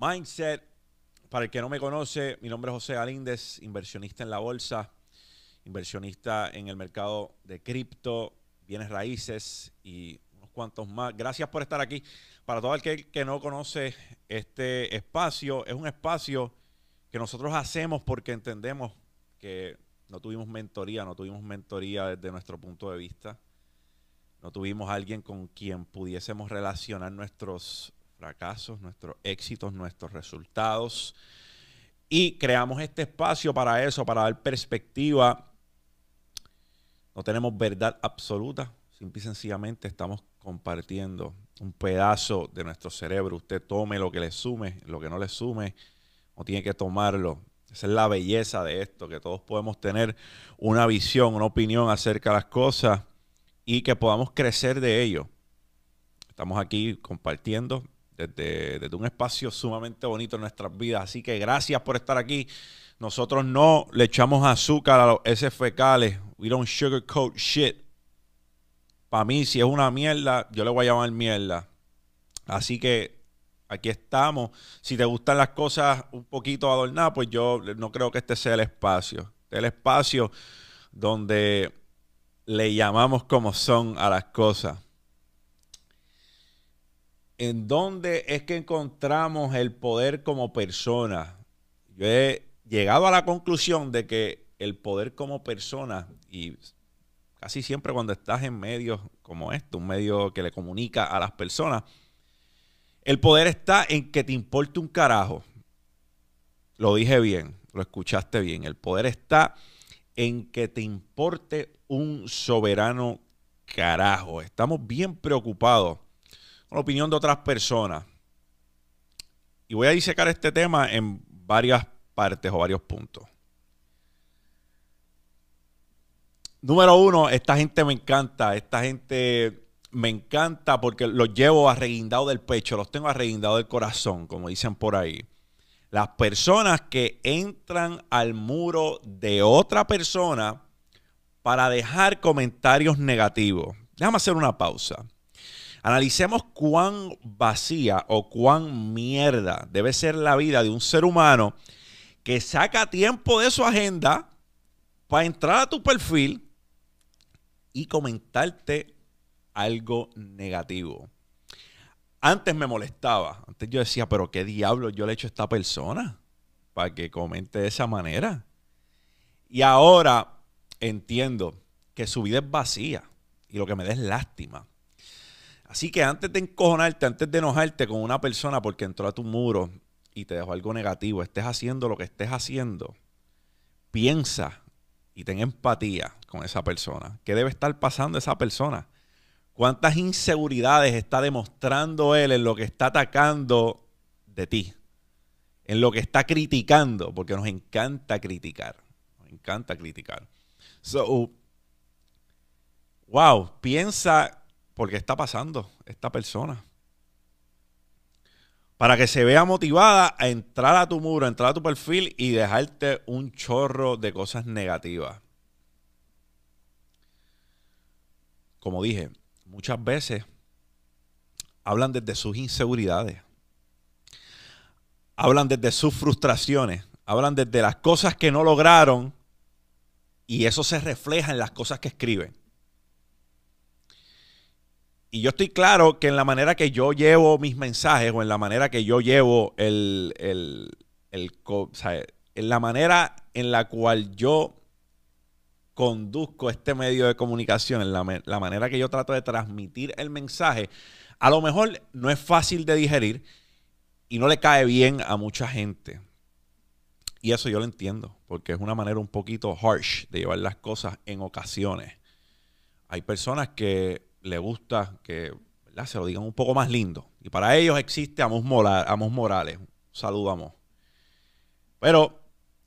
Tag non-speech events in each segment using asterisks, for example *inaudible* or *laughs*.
Mindset. Para el que no me conoce, mi nombre es José Galíndez, inversionista en la bolsa, inversionista en el mercado de cripto, bienes raíces y unos cuantos más. Gracias por estar aquí. Para todo el que, no conoce este espacio, es un espacio que nosotros hacemos porque entendemos que no tuvimos mentoría, no tuvimos mentoría desde nuestro punto de vista. No tuvimos alguien con quien pudiésemos relacionar nuestros fracasos, nuestros éxitos, nuestros resultados. Y creamos este espacio para eso, para dar perspectiva. No tenemos verdad absoluta, simple y sencillamente estamos compartiendo un pedazo de nuestro cerebro. Usted tome lo que le sume, lo que no le sume, no tiene que tomarlo. Esa es la belleza de esto, que todos podemos tener una visión, una opinión acerca de las cosas y que podamos crecer de ello. Estamos aquí compartiendo desde, un espacio sumamente bonito en nuestras vidas. Así que gracias por estar aquí. Nosotros no le echamos azúcar a los S fecales. We don't sugarcoat shit. Para mí, si es una mierda, yo le voy a llamar mierda. Así que aquí estamos. Si te gustan las cosas un poquito adornadas, pues yo no creo que este sea el espacio. El espacio donde le llamamos como son a las cosas en dónde es que encontramos el poder como persona. Yo he llegado a la conclusión de que el poder como persona, y casi siempre cuando estás en medios como este, un medio que le comunica a las personas, el poder está en que te importe un carajo. Lo dije bien, lo escuchaste bien. El poder está en que te importe un soberano carajo. Estamos bien preocupados la opinión de otras personas. Y voy a disecar este tema en varias partes o varios puntos. Número uno, esta gente me encanta. Esta gente me encanta porque los llevo arreguindado del pecho, los tengo arreguindado del corazón, como dicen por ahí. Las personas que entran al muro de otra persona para dejar comentarios negativos. Déjame hacer una pausa. Analicemos cuán vacía o cuán mierda debe ser la vida de un ser humano que saca tiempo de su agenda para entrar a tu perfil y comentarte algo negativo. Antes me molestaba. Antes yo decía, pero ¿qué diablo yo le he hecho a esta persona para que comente de esa manera? Y ahora entiendo que su vida es vacía y lo que me da es lástima. Así que antes de encojonarte, antes de enojarte con una persona porque entró a tu muro y te dejó algo negativo, estés haciendo lo que estés haciendo, piensa y ten empatía con esa persona. ¿Qué debe estar pasando esa persona? ¿Cuántas inseguridades está demostrando él en lo que está atacando de ti? En lo que está criticando, porque nos encanta criticar. Nos encanta criticar. So, wow, piensa por qué está pasando esta persona. Para que se vea motivada a entrar a tu muro, a entrar a tu perfil y dejarte un chorro de cosas negativas. Como dije, muchas veces hablan desde sus inseguridades. Hablan desde sus frustraciones. Hablan desde las cosas que no lograron. Y eso se refleja en las cosas que escriben. Y yo estoy claro que en la manera que yo llevo mis mensajes o en la manera que yo llevo el, el, el en la manera en la cual yo conduzco este medio de comunicación, en la, la manera que yo trato de transmitir el mensaje, a lo mejor no es fácil de digerir y no le cae bien a mucha gente. Y eso yo lo entiendo, porque es una manera un poquito harsh de llevar las cosas en ocasiones. Hay personas que le gusta que se lo digan un poco más lindo. Y para ellos existe Amos, Morales. Saludamos. Pero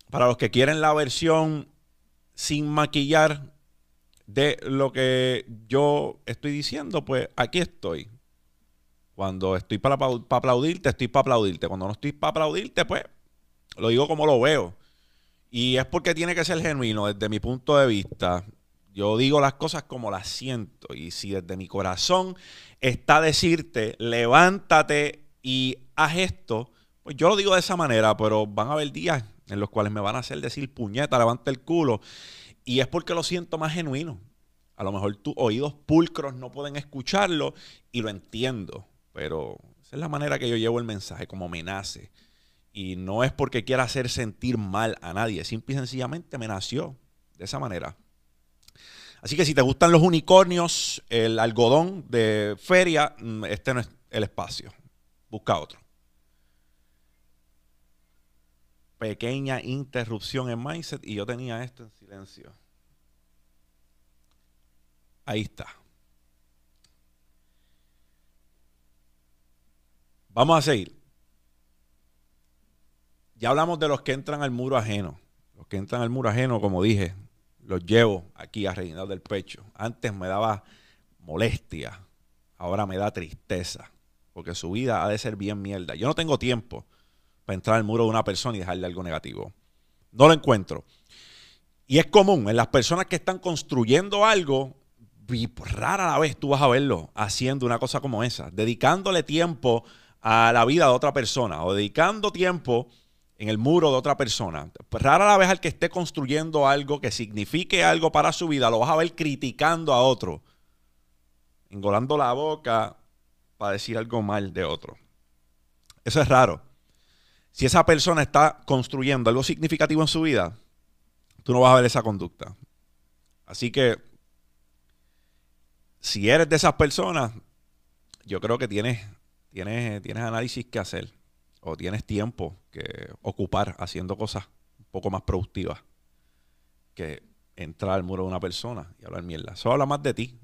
para los que quieren la versión sin maquillar de lo que yo estoy diciendo, pues aquí estoy. Cuando estoy para, para aplaudirte, estoy para aplaudirte. Cuando no estoy para aplaudirte, pues lo digo como lo veo. Y es porque tiene que ser genuino desde mi punto de vista. Yo digo las cosas como las siento. Y si desde mi corazón está decirte, levántate y haz esto, Pues yo lo digo de esa manera, pero van a haber días en los cuales me van a hacer decir puñeta, levanta el culo. Y es porque lo siento más genuino. A lo mejor tus oídos pulcros no pueden escucharlo y lo entiendo, pero esa es la manera que yo llevo el mensaje, como me nace. Y no es porque quiera hacer sentir mal a nadie, simple y sencillamente me nació de esa manera. Así que si te gustan los unicornios, el algodón de feria, mm, este no es el espacio. Busca otro. Pequeña interrupción en mindset y yo tenía esto en silencio. Ahí está. Vamos a seguir. Ya hablamos de los que entran al muro ajeno. Los que entran al muro ajeno, como dije, los llevo aquí a rellenar del pecho. Antes me daba molestia, ahora me da tristeza, porque su vida ha de ser bien mierda. Yo no tengo tiempo para entrar al muro de una persona y dejarle algo negativo. No lo encuentro. Y es común en las personas que están construyendo algo, rara la vez tú vas a verlo haciendo una cosa como esa, dedicándole tiempo a la vida de otra persona o dedicando tiempo en el muro de otra persona. Rara la vez al que esté construyendo algo que signifique algo para su vida, lo vas a ver criticando a otro, engolando la boca para decir algo mal de otro. Eso es raro. Si esa persona está construyendo algo significativo en su vida, tú no vas a ver esa conducta. Así que, si eres de esas personas, yo creo que tienes, tienes, tienes análisis que hacer o tienes tiempo que ocupar haciendo cosas un poco más productivas que entrar al muro de una persona y hablar mierda. Eso habla más de ti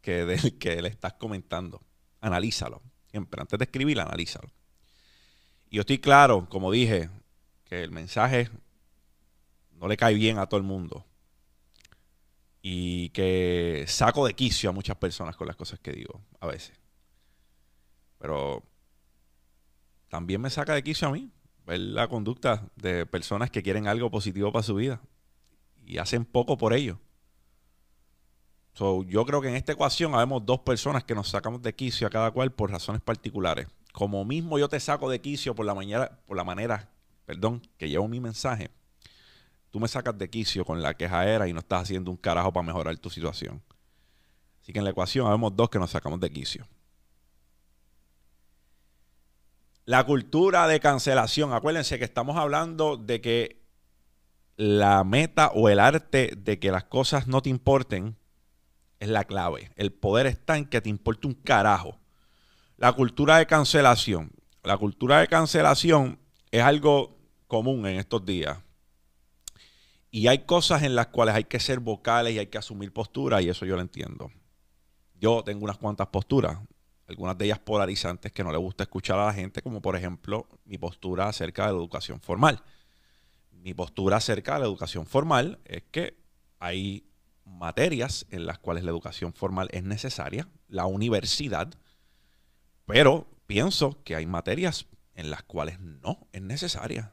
que del *laughs* que le estás comentando. Analízalo. Siempre, antes de escribir, analízalo. Y yo estoy claro, como dije, que el mensaje no le cae bien a todo el mundo. Y que saco de quicio a muchas personas con las cosas que digo, a veces. Pero también me saca de quicio a mí ver la conducta de personas que quieren algo positivo para su vida y hacen poco por ello. yo creo que en esta ecuación habemos dos personas que nos sacamos de quicio a cada cual por razones particulares. Como mismo yo te saco de quicio por la manera, por la manera, perdón, que llevo mi mensaje, tú me sacas de quicio con la queja y no estás haciendo un carajo para mejorar tu situación. Así que en la ecuación habemos dos que nos sacamos de quicio. La cultura de cancelación. Acuérdense que estamos hablando de que la meta o el arte de que las cosas no te importen es la clave. El poder está en que te importe un carajo. La cultura de cancelación. La cultura de cancelación es algo común en estos días. Y hay cosas en las cuales hay que ser vocales y hay que asumir posturas y eso yo lo entiendo. Yo tengo unas cuantas posturas algunas de ellas polarizantes que no le gusta escuchar a la gente, como por ejemplo mi postura acerca de la educación formal. Mi postura acerca de la educación formal es que hay materias en las cuales la educación formal es necesaria, la universidad, pero pienso que hay materias en las cuales no es necesaria.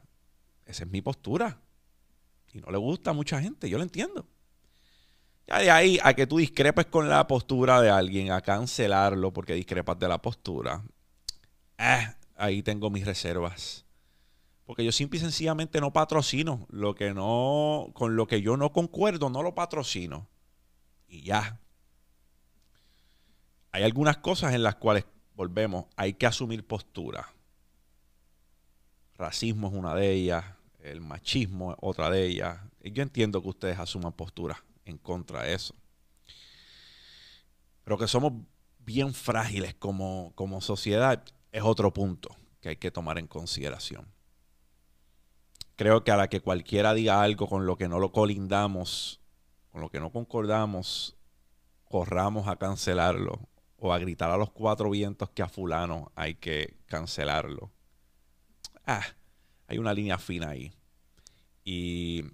Esa es mi postura. Y no le gusta a mucha gente, yo lo entiendo. Ya de ahí a que tú discrepes con la postura de alguien, a cancelarlo porque discrepas de la postura, eh, ahí tengo mis reservas. Porque yo simple y sencillamente no patrocino lo que no, con lo que yo no concuerdo, no lo patrocino. Y ya. Hay algunas cosas en las cuales, volvemos, hay que asumir postura. Racismo es una de ellas, el machismo es otra de ellas. Yo entiendo que ustedes asuman postura en contra de eso. Pero que somos bien frágiles como, como sociedad es otro punto que hay que tomar en consideración. Creo que a la que cualquiera diga algo con lo que no lo colindamos, con lo que no concordamos, corramos a cancelarlo o a gritar a los cuatro vientos que a fulano hay que cancelarlo. Ah, hay una línea fina ahí. Y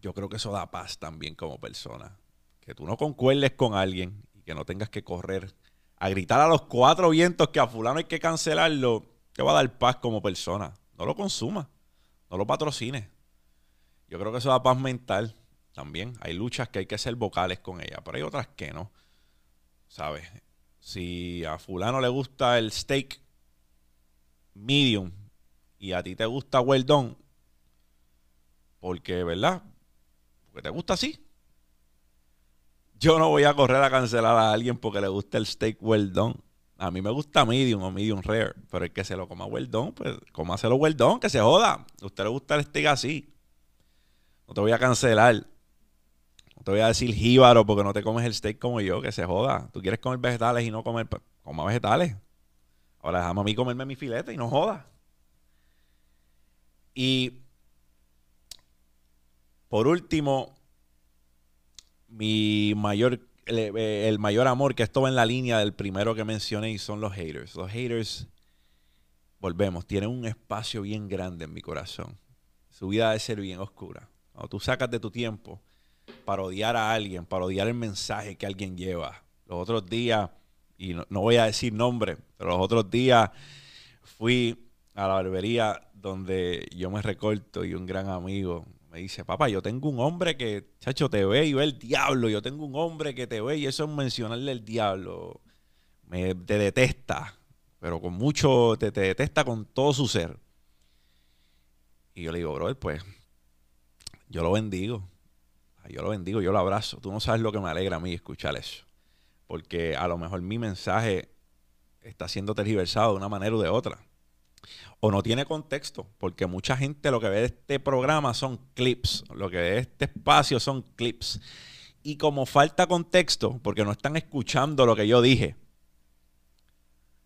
yo creo que eso da paz también como persona. Que tú no concuerdes con alguien y que no tengas que correr a gritar a los cuatro vientos que a fulano hay que cancelarlo, te va a dar paz como persona. No lo consuma, no lo patrocines. Yo creo que eso da paz mental también. Hay luchas que hay que ser vocales con ella, pero hay otras que no. ¿Sabes? Si a fulano le gusta el steak, medium y a ti te gusta well done, porque, ¿verdad? Porque te gusta así. Yo no voy a correr a cancelar a alguien porque le gusta el steak well done. A mí me gusta medium o medium rare, pero el que se lo coma well done, pues cómaselo well done, que se joda. A usted le gusta el steak así. No te voy a cancelar. No te voy a decir jíbaro porque no te comes el steak como yo, que se joda. Tú quieres comer vegetales y no comer, coma vegetales. Ahora déjame a mí comerme mi filete y no joda. Y por último, mi mayor, el, mayor amor, que esto va en la línea del primero que mencioné, y son los haters. Los haters, volvemos, tienen un espacio bien grande en mi corazón. Su vida debe ser bien oscura. Cuando tú sacas de tu tiempo para odiar a alguien, para odiar el mensaje que alguien lleva. Los otros días, y no, no voy a decir nombre, pero los otros días fui a la barbería donde yo me recorto y un gran amigo me dice, papá, yo tengo un hombre que, chacho, te ve y ve el diablo. Yo tengo un hombre que te ve y eso es mencionarle el diablo. Me, te detesta, pero con mucho, te, te detesta con todo su ser. Y yo le digo, brother, pues, yo lo bendigo. Yo lo bendigo, yo lo abrazo. Tú no sabes lo que me alegra a mí escuchar eso. Porque a lo mejor mi mensaje está siendo tergiversado de una manera u de otra o no tiene contexto, porque mucha gente lo que ve de este programa son clips, lo que ve de este espacio son clips. Y como falta contexto, porque no están escuchando lo que yo dije.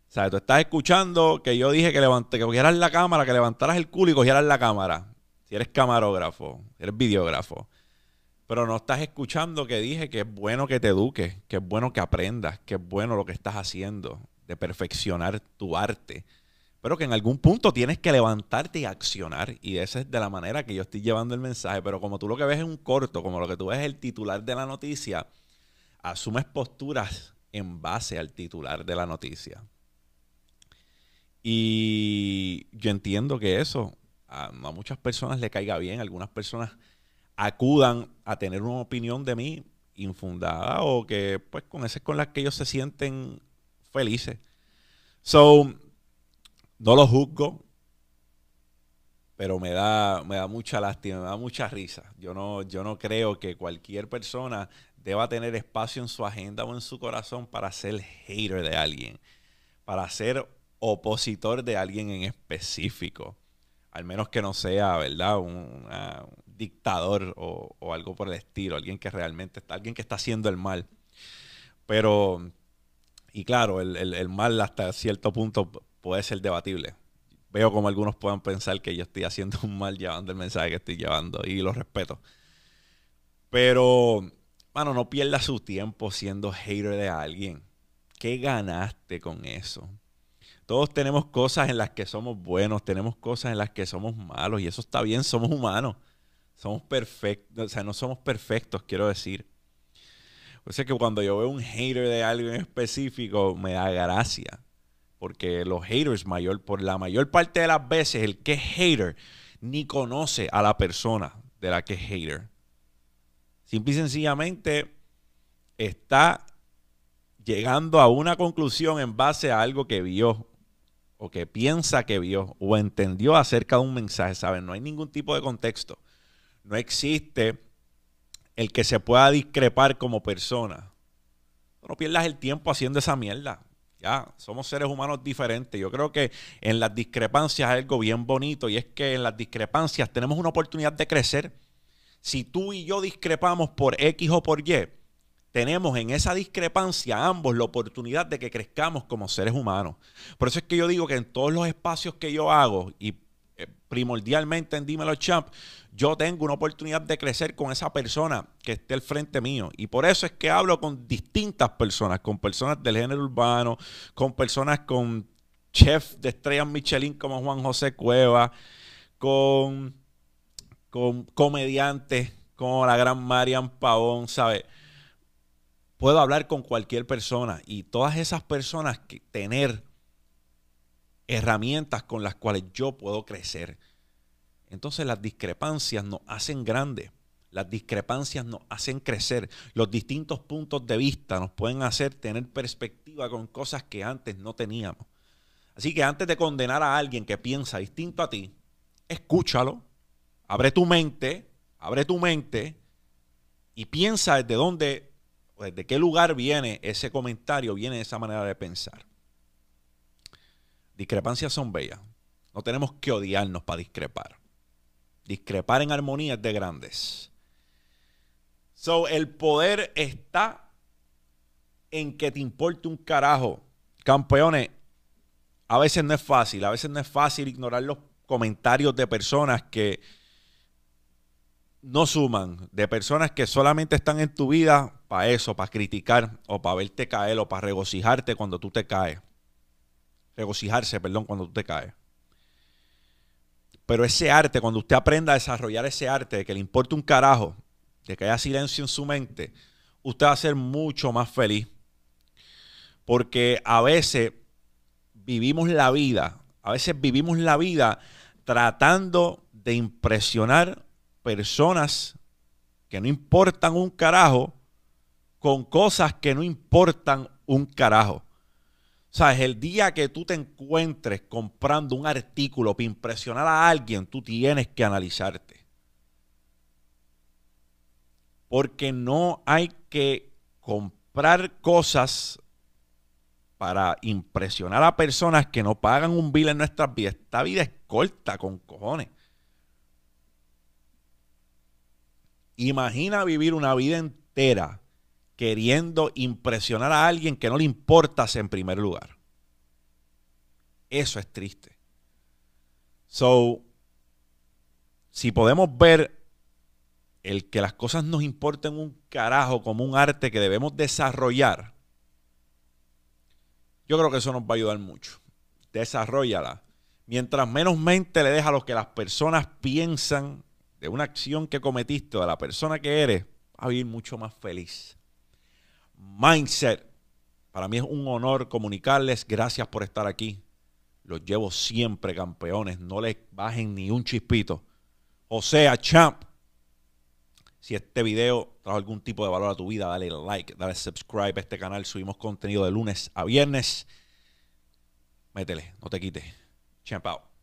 O sea, tú estás escuchando que yo dije que, levante, que cogieras la cámara, que levantaras el culo y cogieras la cámara. Si eres camarógrafo, si eres videógrafo. Pero no estás escuchando que dije que es bueno que te eduques, que es bueno que aprendas, que es bueno lo que estás haciendo, de perfeccionar tu arte pero que en algún punto tienes que levantarte y accionar. Y esa es de la manera que yo estoy llevando el mensaje. Pero como tú lo que ves es un corto, como lo que tú ves es el titular de la noticia, asumes posturas en base al titular de la noticia. Y yo entiendo que eso a, muchas personas le caiga bien, algunas personas acudan a tener una opinión de mí infundada o que pues con esas con las que ellos se sienten felices. So, no lo juzgo, pero me da, me da mucha lástima, me da mucha risa. Yo no, yo no creo que cualquier persona deba tener espacio en su agenda o en su corazón para ser hater de alguien, para ser opositor de alguien en específico. Al menos que no sea, ¿verdad? Un, dictador o, algo por el estilo, alguien que realmente está, alguien que está haciendo el mal. Pero, y claro, el, el mal hasta cierto punto puede ser debatible. Veo como algunos puedan pensar que yo estoy haciendo un mal llevando el mensaje que estoy llevando y lo respeto. Pero, mano, no pierda su tiempo siendo hater de alguien. ¿Qué ganaste con eso? Todos tenemos cosas en las que somos buenos, tenemos cosas en las que somos malos y eso está bien, somos humanos. Somos perfectos, o sea, no somos perfectos, quiero decir. O sea que cuando yo veo un hater de algo en específico, me da gracia. Porque los haters, mayor, por la mayor parte de las veces, el que es hater ni conoce a la persona de la que es hater. Simple y sencillamente está llegando a una conclusión en base a algo que vio o que piensa que vio o entendió acerca de un mensaje, ¿saben? No hay ningún tipo de contexto. No existe el que se pueda discrepar como persona. No pierdas el tiempo haciendo esa mierda. Ya, somos seres humanos diferentes. Yo creo que en las discrepancias hay algo bien bonito y es que en las discrepancias tenemos una oportunidad de crecer. Si tú y yo discrepamos por X o por Y, tenemos en esa discrepancia ambos la oportunidad de que crezcamos como seres humanos. Por eso es que yo digo que en todos los espacios que yo hago y primordialmente en Dímelo Champ, yo tengo una oportunidad de crecer con esa persona que esté al frente mío. Y por eso es que hablo con distintas personas, con personas del género urbano, con personas con chef de estrellas Michelin como Juan José Cueva, con, con comediantes como la gran Marian Pavón, ¿sabes? Puedo hablar con cualquier persona y todas esas personas que tener herramientas con las cuales yo puedo crecer. Entonces las discrepancias nos hacen grandes, las discrepancias nos hacen crecer, los distintos puntos de vista nos pueden hacer tener perspectiva con cosas que antes no teníamos. Así que antes de condenar a alguien que piensa distinto a ti, escúchalo, abre tu mente, abre tu mente y piensa desde dónde, desde qué lugar viene ese comentario, viene esa manera de pensar. Discrepancias son bellas. No tenemos que odiarnos para discrepar. Discrepar en armonía es de grandes. So, el poder está en que te importe un carajo. Campeones, a veces no es fácil, a veces no es fácil ignorar los comentarios de personas que no suman, de personas que solamente están en tu vida para eso, para criticar o para verte caer o para regocijarte cuando tú te caes. Regocijarse, perdón, cuando tú te caes. Pero ese arte, cuando usted aprenda a desarrollar ese arte de que le importe un carajo, de que haya silencio en su mente, usted va a ser mucho más feliz. Porque a veces vivimos la vida, a veces vivimos la vida tratando de impresionar personas que no importan un carajo con cosas que no importan un carajo. O sea, es el día que tú te encuentres comprando un artículo para impresionar a alguien, tú tienes que analizarte. Porque no hay que comprar cosas para impresionar a personas que no pagan un bill en nuestras vidas. Esta vida es corta con cojones. Imagina vivir una vida entera queriendo impresionar a alguien que no le importas en primer lugar. Eso es triste. So, si podemos ver el que las cosas nos importen un carajo como un arte que debemos desarrollar, yo creo que eso nos va a ayudar mucho. Desarrollala. Mientras menos mente le deja a lo que las personas piensan de una acción que cometiste o de la persona que eres, va a vivir mucho más feliz mindset. Para mí es un honor comunicarles. Gracias por estar aquí. Los llevo siempre campeones. No les bajen ni un chispito. O sea, champ. Si este video trajo algún tipo de valor a tu vida, dale like, dale subscribe a este canal. Subimos contenido de lunes a viernes. Métele, no te quites. Champ out.